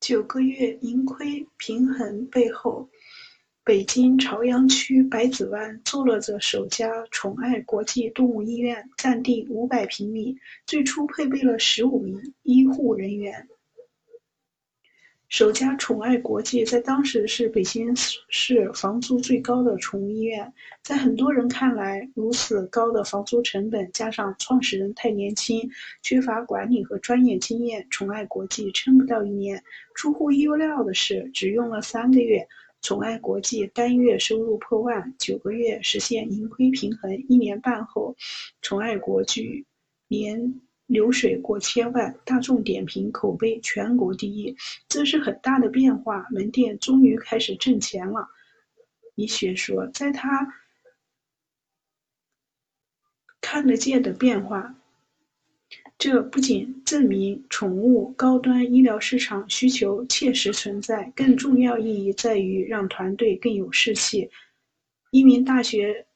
九个月盈亏平衡背后，北京朝阳区百子湾坐落着首家宠爱国际动物医院，占地五百平米，最初配备了十五名医护人员。首家宠爱国际在当时是北京市房租最高的宠物医院，在很多人看来，如此高的房租成本，加上创始人太年轻，缺乏管理和专业经验，宠爱国际撑不到一年。出乎意料的是，只用了三个月，宠爱国际单月收入破万，九个月实现盈亏平衡，一年半后，宠爱国际年。流水过千万，大众点评口碑全国第一，这是很大的变化。门店终于开始挣钱了。李雪说，在他看得见的变化，这不仅证明宠物高端医疗市场需求切实存在，更重要意义在于让团队更有士气。一名大学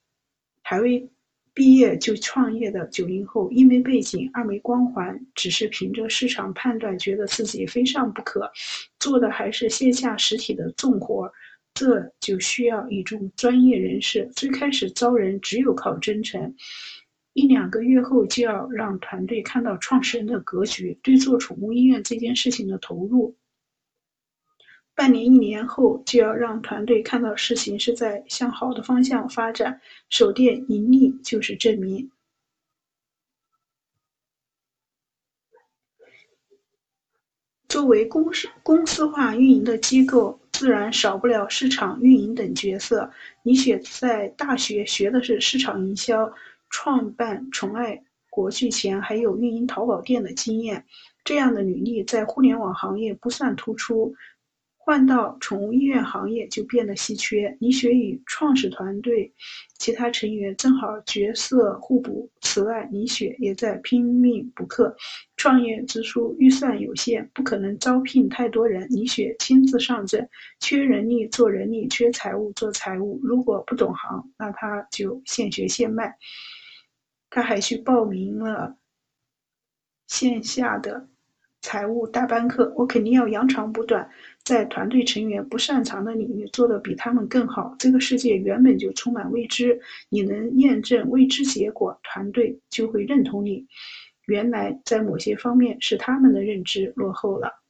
还未。毕业就创业的九零后，一没背景，二没光环，只是凭着市场判断，觉得自己非上不可，做的还是线下实体的重活，这就需要一众专业人士。最开始招人只有靠真诚，一两个月后就要让团队看到创始人的格局，对做宠物医院这件事情的投入。半年、一年后，就要让团队看到事情是在向好的方向发展，首店盈利就是证明。作为公司公司化运营的机构，自然少不了市场运营等角色。李雪在大学学的是市场营销，创办宠爱国际前还有运营淘宝店的经验，这样的履历在互联网行业不算突出。换到宠物医院行业就变得稀缺。李雪与创始团队其他成员正好角色互补。此外，李雪也在拼命补课。创业之初预算有限，不可能招聘太多人。李雪亲自上阵，缺人力做人力，缺财务做财务。如果不懂行，那他就现学现卖。他还去报名了线下的。财务大班课，我肯定要扬长补短，在团队成员不擅长的领域做得比他们更好。这个世界原本就充满未知，你能验证未知结果，团队就会认同你。原来在某些方面是他们的认知落后了。